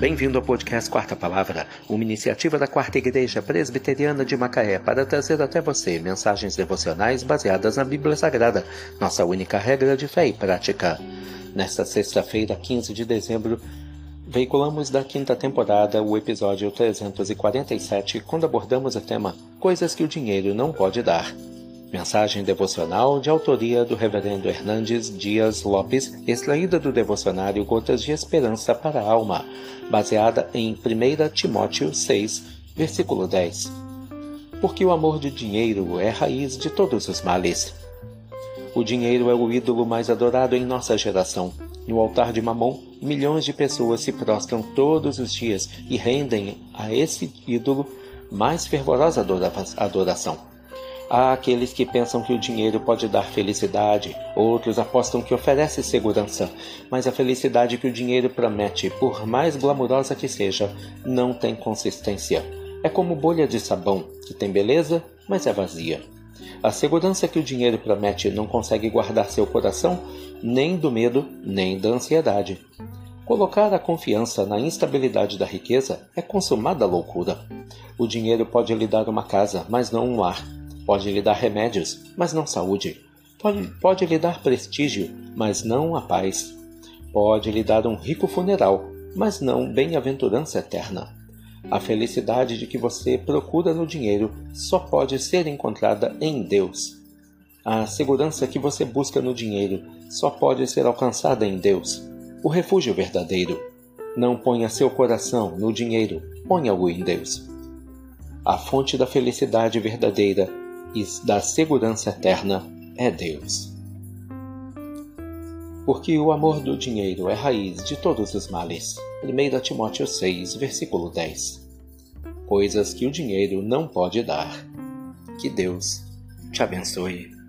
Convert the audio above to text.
Bem-vindo ao podcast Quarta Palavra, uma iniciativa da Quarta Igreja Presbiteriana de Macaé para trazer até você mensagens devocionais baseadas na Bíblia Sagrada, nossa única regra de fé e prática. Nesta sexta-feira, 15 de dezembro, veiculamos da quinta temporada o episódio 347, quando abordamos o tema Coisas que o dinheiro não pode dar. Mensagem devocional de autoria do Reverendo Hernandes Dias Lopes, extraída do devocionário Gotas de Esperança para a Alma, baseada em 1 Timóteo 6, versículo 10. Porque o amor de dinheiro é raiz de todos os males. O dinheiro é o ídolo mais adorado em nossa geração. No altar de Mamon, milhões de pessoas se prostram todos os dias e rendem a esse ídolo mais fervorosa adoração. Há aqueles que pensam que o dinheiro pode dar felicidade, outros apostam que oferece segurança, mas a felicidade que o dinheiro promete, por mais glamurosa que seja, não tem consistência. É como bolha de sabão, que tem beleza, mas é vazia. A segurança que o dinheiro promete não consegue guardar seu coração nem do medo, nem da ansiedade. Colocar a confiança na instabilidade da riqueza é consumada loucura. O dinheiro pode lhe dar uma casa, mas não um lar. Pode lhe dar remédios, mas não saúde. Pode, pode lhe dar prestígio, mas não a paz. Pode lhe dar um rico funeral, mas não bem-aventurança eterna. A felicidade de que você procura no dinheiro só pode ser encontrada em Deus. A segurança que você busca no dinheiro só pode ser alcançada em Deus, o refúgio verdadeiro. Não ponha seu coração no dinheiro, ponha-o em Deus. A fonte da felicidade verdadeira e da segurança eterna é Deus. Porque o amor do dinheiro é raiz de todos os males. 1 Timóteo 6, versículo 10. Coisas que o dinheiro não pode dar. Que Deus te abençoe.